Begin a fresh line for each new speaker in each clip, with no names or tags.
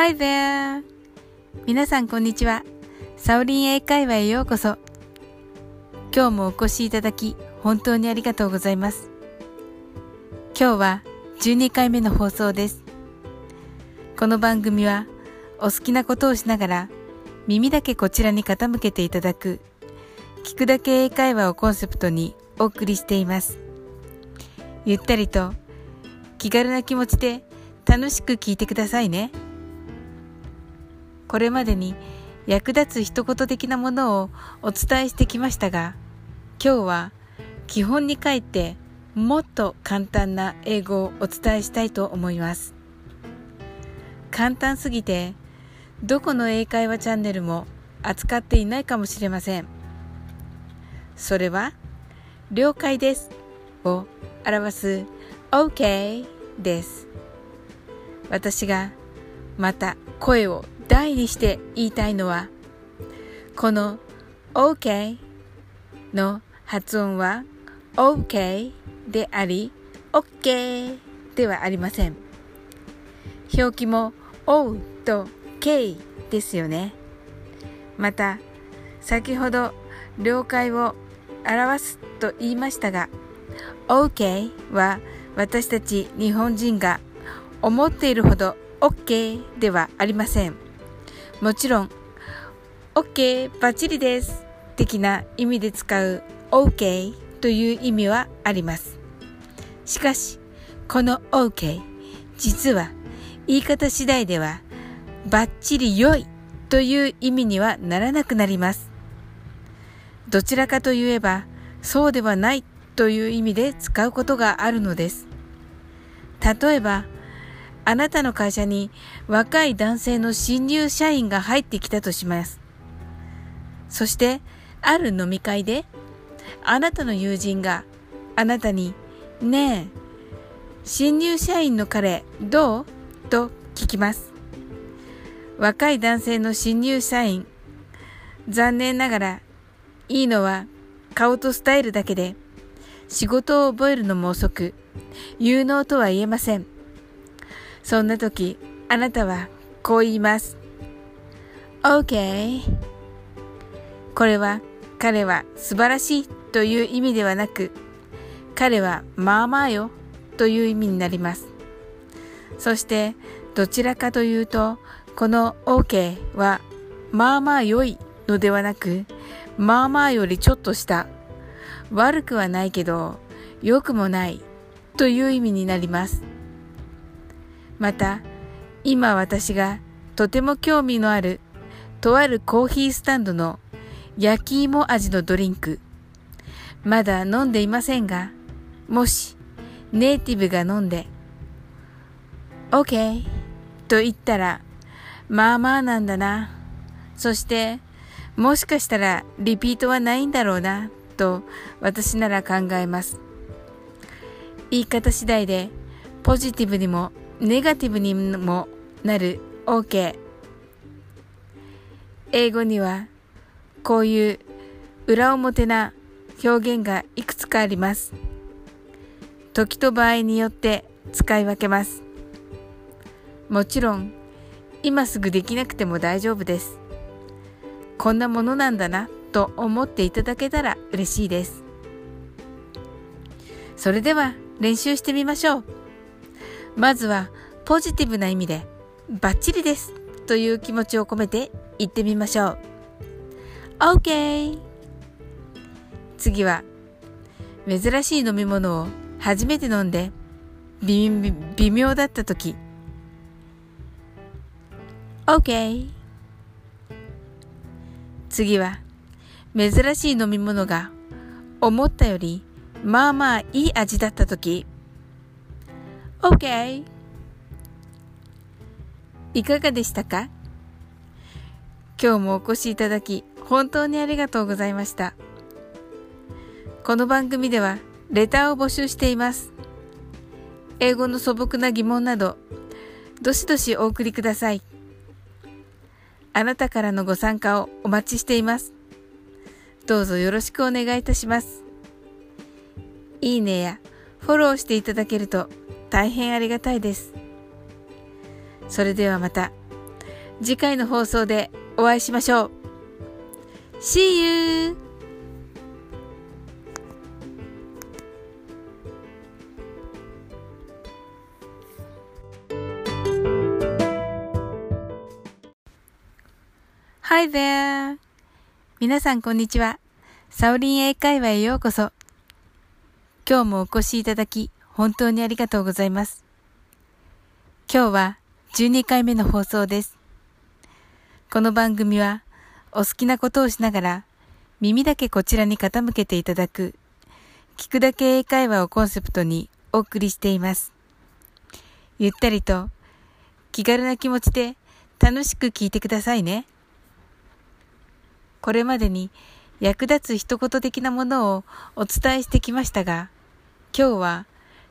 Hi there! 皆さんこんにちは。サオリン英会話へようこそ。今日もお越しいただき、本当にありがとうございます。今日は12回目の放送です。この番組は、お好きなことをしながら、耳だけこちらに傾けていただく、聞くだけ英会話をコンセプトにお送りしています。ゆったりと、気軽な気持ちで楽しく聞いてくださいね。これまでに役立つ一言的なものをお伝えしてきましたが、今日は基本に書いてもっと簡単な英語をお伝えしたいと思います。簡単すぎて、どこの英会話チャンネルも扱っていないかもしれません。それは、了解ですを表す OK です。私がまた声を大にして言いたいのは、この OK の発音は OK であり、OK ではありません。表記も O と K ですよね。また、先ほど了解を表すと言いましたが、OK は私たち日本人が思っているほど OK ではありません。もちろん、OK バッチリです的な意味で使う OK という意味はあります。しかし、この OK、実は言い方次第ではバッチリ良いという意味にはならなくなります。どちらかといえば、そうではないという意味で使うことがあるのです。例えば、あなたの会社に若い男性の新入社員が入ってきたとします。そして、ある飲み会で、あなたの友人があなたに、ねえ、新入社員の彼どう？と聞きます。若い男性の新入社員、残念ながら、いいのは顔とスタイルだけで、仕事を覚えるのも遅く、有能とは言えません。そんな時、あなたはこう言います。OK。これは彼は素晴らしいという意味ではなく、彼はまあまあよという意味になります。そしてどちらかというと、この OK はまあまあ良いのではなく、まあまあよりちょっとした悪くはないけど良くもないという意味になります。また、今私がとても興味のあるとあるコーヒースタンドの焼き芋味のドリンク。まだ飲んでいませんが、もしネイティブが飲んで、OK と言ったら、まあまあなんだな。そして、もしかしたらリピートはないんだろうな、と私なら考えます。言い方次第でポジティブにもネガティブにもなる OK。英語にはこういう裏表な表現がいくつかあります。時と場合によって使い分けます。もちろん今すぐできなくても大丈夫です。こんなものなんだなと思っていただけたら嬉しいです。それでは練習してみましょう。まずはポジティブな意味でバッチリですという気持ちを込めて言ってみましょう。OK! 次は珍しい飲み物を初めて飲んで微妙だった時 OK 次は珍しい飲み物が思ったよりまあまあいい味だった時 OK いかがでしたか？今日もお越しいただき本当にありがとうございました。この番組ではレターを募集しています。英語の素朴な疑問など、どしどしお送りください。あなたからのご参加をお待ちしています。どうぞよろしくお願いいたします。いいねやフォローしていただけると大変ありがたいです。それではまた次回の放送でお会いしましょう。See you! はい there! 皆さんこんにちは。サオリン英会話へようこそ。今日もお越しいただき、本当にありがとうございます。今日は12回目の放送です。この番組は、お好きなことをしながら、耳だけこちらに傾けていただく、聞くだけ英会話をコンセプトにお送りしています。ゆったりと、気軽な気持ちで楽しく聞いてくださいね。これまでに役立つ一言的なものをお伝えしてきましたが、今日は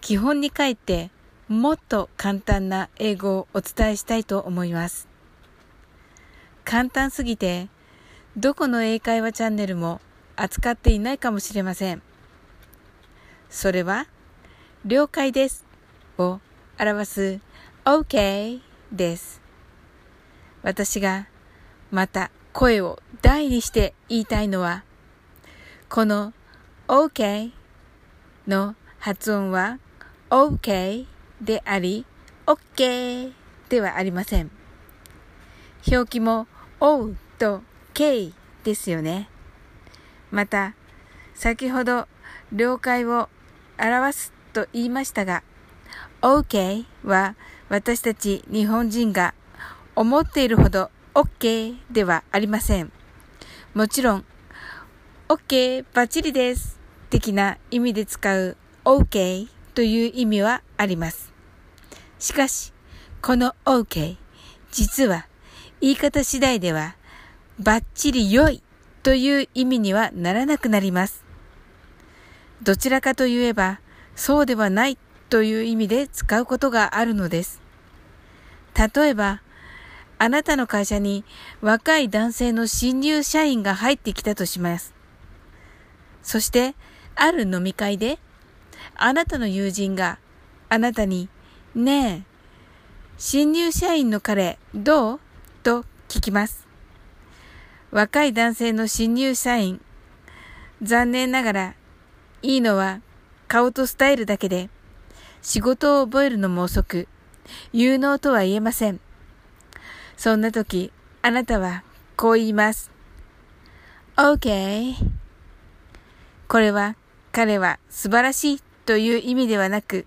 基本に帰ってもっと簡単な英語をお伝えしたいと思います。簡単すぎて、どこの英会話チャンネルも扱っていないかもしれません。それは、了解ですを表す OK です。私がまた声を大にして言いたいのは、この OK の発音は OK であり OK ではありません。表記も O と K ですよね。また、先ほど了解を表すと言いましたが、OK は私たち日本人が思っているほど OK ではありません。もちろん、OK バッチリです的な意味で使う OK という意味はあります。しかし、この OK、実は言い方次第では、バッチリ良いという意味にはならなくなります。どちらかといえば、そうではないという意味で使うことがあるのです。例えば、あなたの会社に若い男性の新入社員が入ってきたとします。そして、ある飲み会で、あなたの友人があなたに、ねえ、新入社員の彼、どう？と聞きます。若い男性の新入社員。残念ながら、いいのは顔とスタイルだけで、仕事を覚えるのも遅く、有能とは言えません。そんな時、あなたはこう言います。OK。これは、彼は素晴らしいという意味ではなく、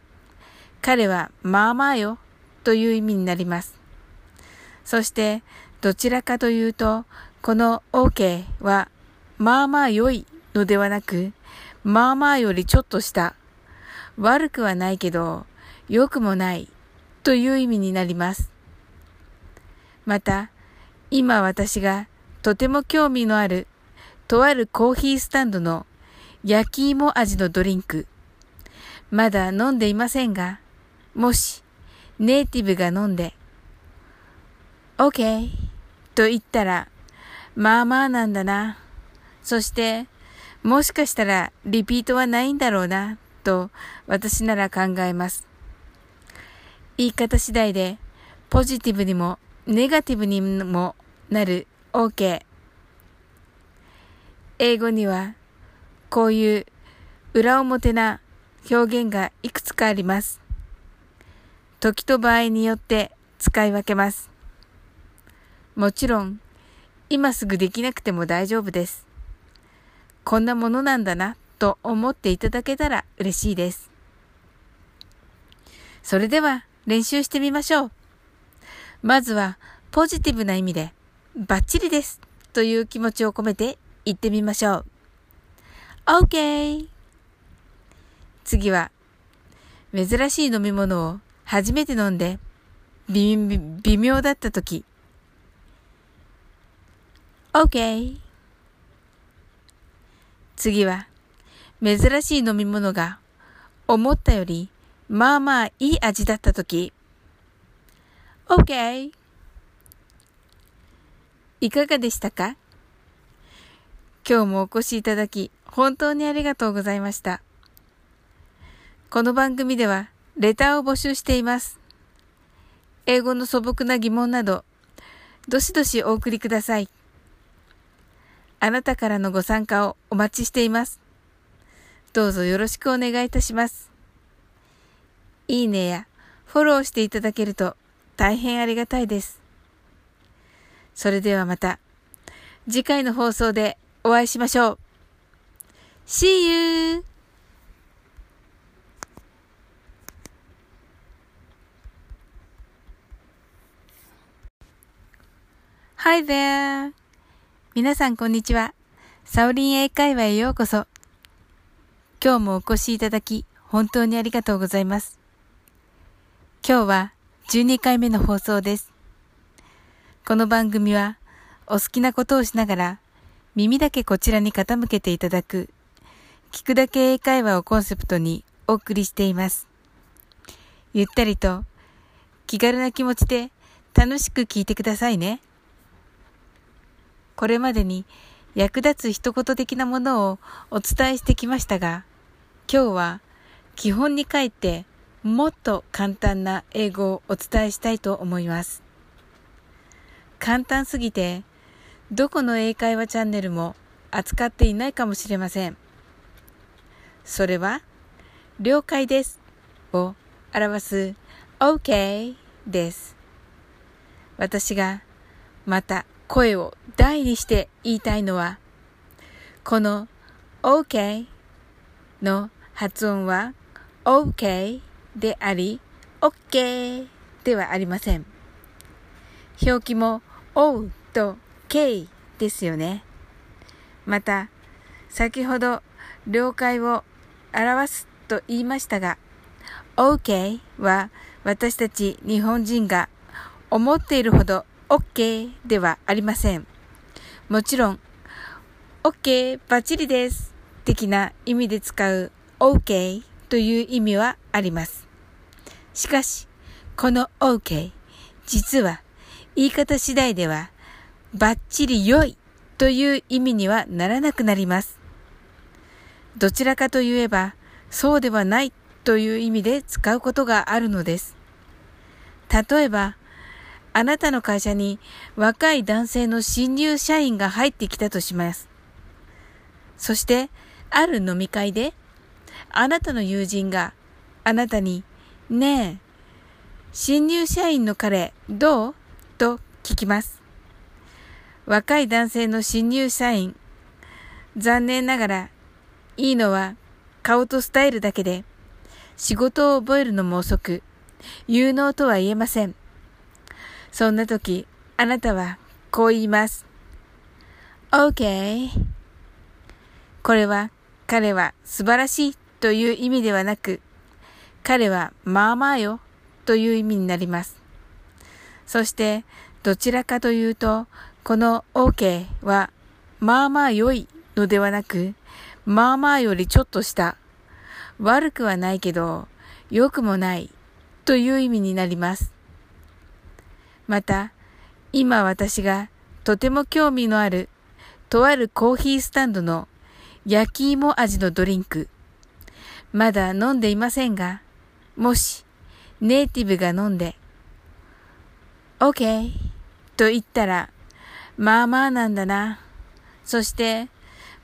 彼はまあまあよという意味になります。そして、どちらかというと、この OK は、まあまあ良いのではなく、まあまあよりちょっとした、悪くはないけど、良くもないという意味になります。また、今私がとても興味のある、とあるコーヒースタンドの焼き芋味のドリンク、まだ飲んでいませんが、もしネイティブが飲んで、OK と言ったら、まあまあなんだな。そして、もしかしたらリピートはないんだろうな、と私なら考えます。言い方次第で、ポジティブにもネガティブにもなる OK。英語には、こういう裏表な表現がいくつかあります。時と場合によって使い分けます。もちろん、今すぐできなくても大丈夫です。こんなものなんだなと思っていただけたら嬉しいです。それでは練習してみましょう。まずはポジティブな意味でバッチリですという気持ちを込めて言ってみましょう。OK! 次は珍しい飲み物を初めて飲んで微妙だった時。OK 次は珍しい飲み物が思ったよりまあまあいい味だったとき OK いかがでしたか？今日もお越しいただき本当にありがとうございました。この番組ではレターを募集しています。英語の素朴な疑問などどしどしお送りください。あなたからのご参加をお待ちしています。どうぞよろしくお願いいたします。いいねやフォローしていただけると大変ありがたいです。それではまた次回の放送でお会いしましょう。See you! Hi there! 皆さんこんにちは。サオリン英会話へようこそ。今日もお越しいただき、本当にありがとうございます。今日は12回目の放送です。この番組は、お好きなことをしながら、耳だけこちらに傾けていただく、聞くだけ英会話をコンセプトにお送りしています。ゆったりと、気軽な気持ちで楽しく聞いてくださいね。これまでに役立つ一言的なものをお伝えしてきましたが、今日は基本に帰ってもっと簡単な英語をお伝えしたいと思います。簡単すぎて、どこの英会話チャンネルも扱っていないかもしれません。それは、了解ですを表す OK です。私がまた声を大にして言いたいのは、この OK の発音は OK であり、OK ではありません。表記も O と K ですよね。また、先ほど了解を表すと言いましたが、OK は私たち日本人が思っているほど OK ではありません。もちろん、OK バッチリです的な意味で使う OK という意味はあります。しかし、この OK、実は言い方次第ではバッチリ良いという意味にはならなくなります。どちらかといえば、そうではないという意味で使うことがあるのです。例えば、あなたの会社に若い男性の新入社員が入ってきたとします。そして、ある飲み会で、あなたの友人があなたに、ねえ、新入社員の彼、どう？と聞きます。若い男性の新入社員、残念ながら、いいのは顔とスタイルだけで、仕事を覚えるのも遅く、有能とは言えません。そんな時、あなたはこう言います。OK。これは彼は素晴らしいという意味ではなく、彼はまあまあよという意味になります。そして、どちらかというと、この OK はまあまあ良いのではなく、まあまあよりちょっとした、悪くはないけど、良くもないという意味になります。また、今私がとても興味のある、とあるコーヒースタンドの焼き芋味のドリンク。まだ飲んでいませんが、もしネイティブが飲んで、OK と言ったら、まあまあなんだな。そして、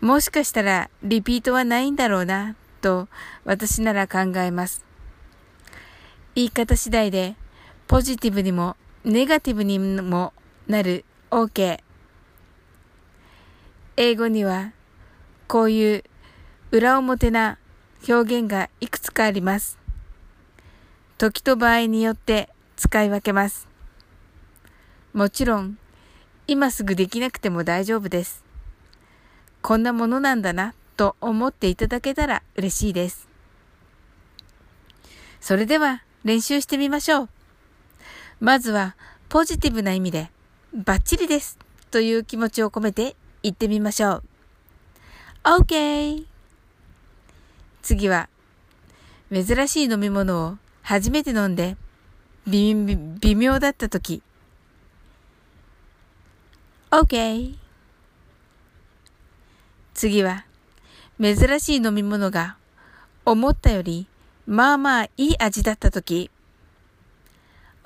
もしかしたらリピートはないんだろうな、と私なら考えます。言い方次第で、ポジティブにもネガティブにもなる OK。英語にはこういう裏表な表現がいくつかあります。時と場合によって使い分けます。もちろん、今すぐできなくても大丈夫です。こんなものなんだなと思っていただけたら嬉しいです。それでは練習してみましょう。まずはポジティブな意味でバッチリですという気持ちを込めて言ってみましょう。OK! 次は珍しい飲み物を初めて飲んで微微妙だった時 OK! 次は珍しい飲み物が思ったよりまあまあいい味だった時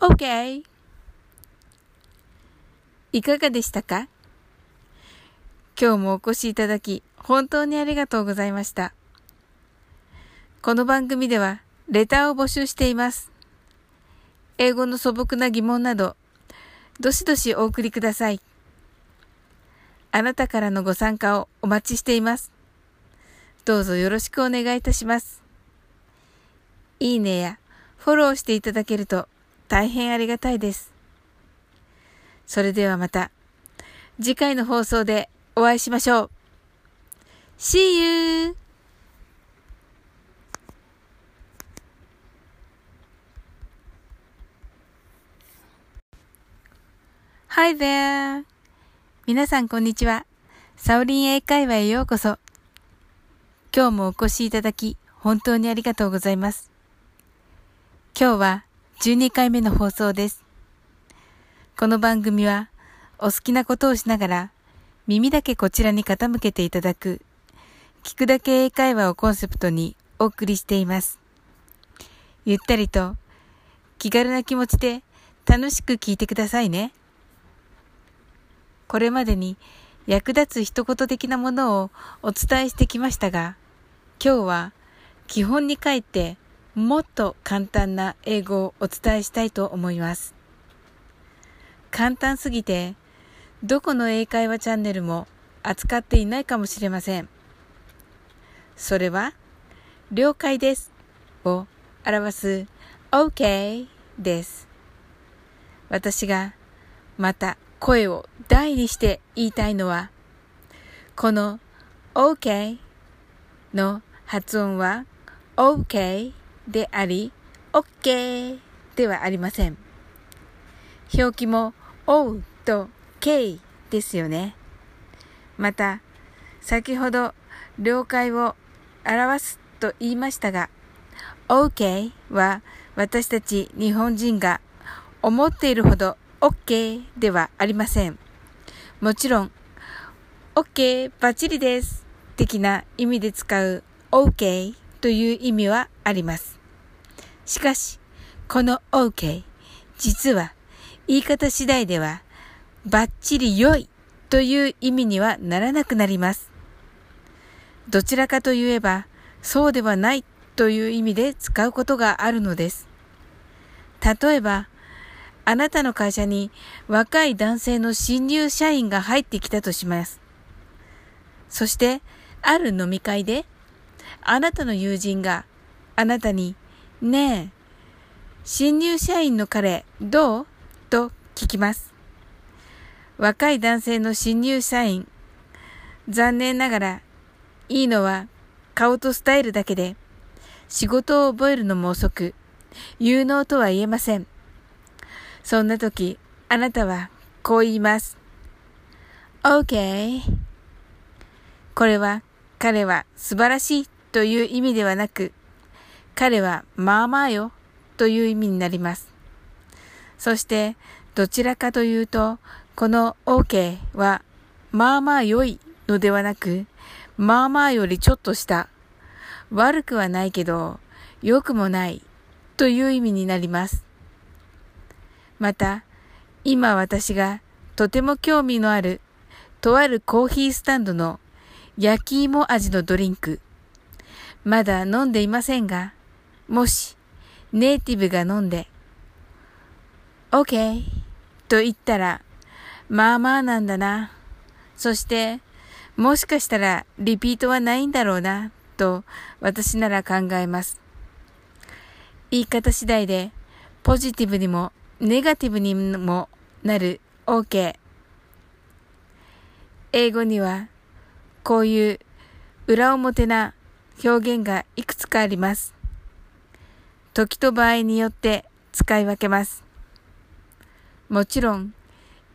OK! いかがでしたか？今日もお越しいただき、本当にありがとうございました。この番組では、レターを募集しています。英語の素朴な疑問など、どしどしお送りください。あなたからのご参加をお待ちしています。どうぞよろしくお願いいたします。いいねやフォローしていただけると大変ありがたいです。それではまた次回の放送でお会いしましょう。See you! Hi there! 皆さんこんにちは。サオリン英会話へようこそ。今日もお越しいただき、本当にありがとうございます。今日は12回目の放送です。この番組は、お好きなことをしながら、耳だけこちらに傾けていただく、聞くだけ英会話をコンセプトにお送りしています。ゆったりと、気軽な気持ちで楽しく聞いてくださいね。これまでに役立つ一言的なものをお伝えしてきましたが、今日は基本に書いてもっと簡単な英語をお伝えしたいと思います。簡単すぎて、どこの英会話チャンネルも扱っていないかもしれません。それは、了解ですを表す OK です。私がまた声を大にして言いたいのは、この OK の発音は OK であり、OK ではありません。表記も O と K ですよね。また、先ほど了解を表すと言いましたが、OK は私たち日本人が思っているほど OK ではありません。もちろん、OK バッチリです的な意味で使う OK という意味はあります。しかし、この OK、実は言い方次第ではバッチリ良いという意味にはならなくなります。どちらかといえば、そうではないという意味で使うことがあるのです。例えば、あなたの会社に若い男性の新入社員が入ってきたとします。そして、ある飲み会で、あなたの友人があなたに、ねえ、新入社員の彼どう？と聞きます。若い男性の新入社員、残念ながら、いいのは顔とスタイルだけで、仕事を覚えるのも遅く、有能とは言えません。そんな時、あなたはこう言います。OK。これは彼は素晴らしいという意味ではなく、彼はまあまあよという意味になります。そして、どちらかというと、この OK はまあまあ良いのではなく、まあまあよりちょっとした、悪くはないけど、良くもないという意味になります。また、今私がとても興味のある、とあるコーヒースタンドの焼き芋味のドリンク。まだ飲んでいませんが、もしネイティブが飲んで、OK と言ったら、まあまあなんだな。そして、もしかしたらリピートはないんだろうな、と私なら考えます。言い方次第で、ポジティブにもネガティブにもなる OK。英語にはこういう裏表な表現がいくつかあります。時と場合によって使い分けます。もちろん、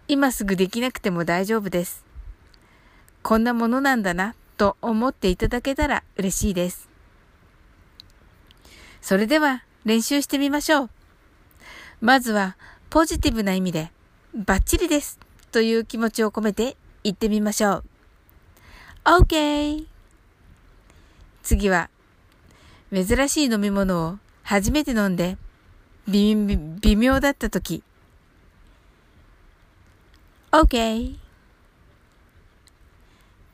今すぐできなくても大丈夫です。こんなものなんだなと思っていただけたら嬉しいです。それでは練習してみましょう。まずはポジティブな意味でバッチリですという気持ちを込めて言ってみましょう。OK! 次は珍しい飲み物を初めて飲んで微妙だった時 OK!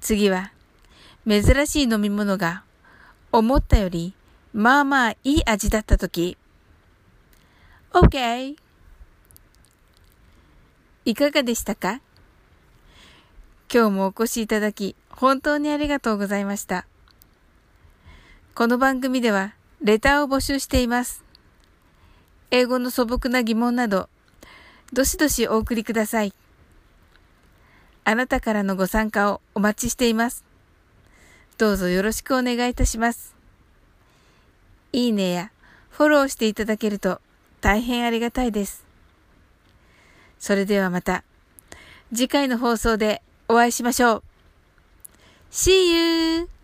次は、珍しい飲み物が思ったよりまあまあいい味だったとき、OK! いかがでしたか？今日もお越しいただき、本当にありがとうございました。この番組では、レターを募集しています。英語の素朴な疑問など、どしどしお送りください。あなたからのご参加をお待ちしています。どうぞよろしくお願いいたします。いいねやフォローしていただけると大変ありがたいです。それではまた次回の放送でお会いしましょう。See you!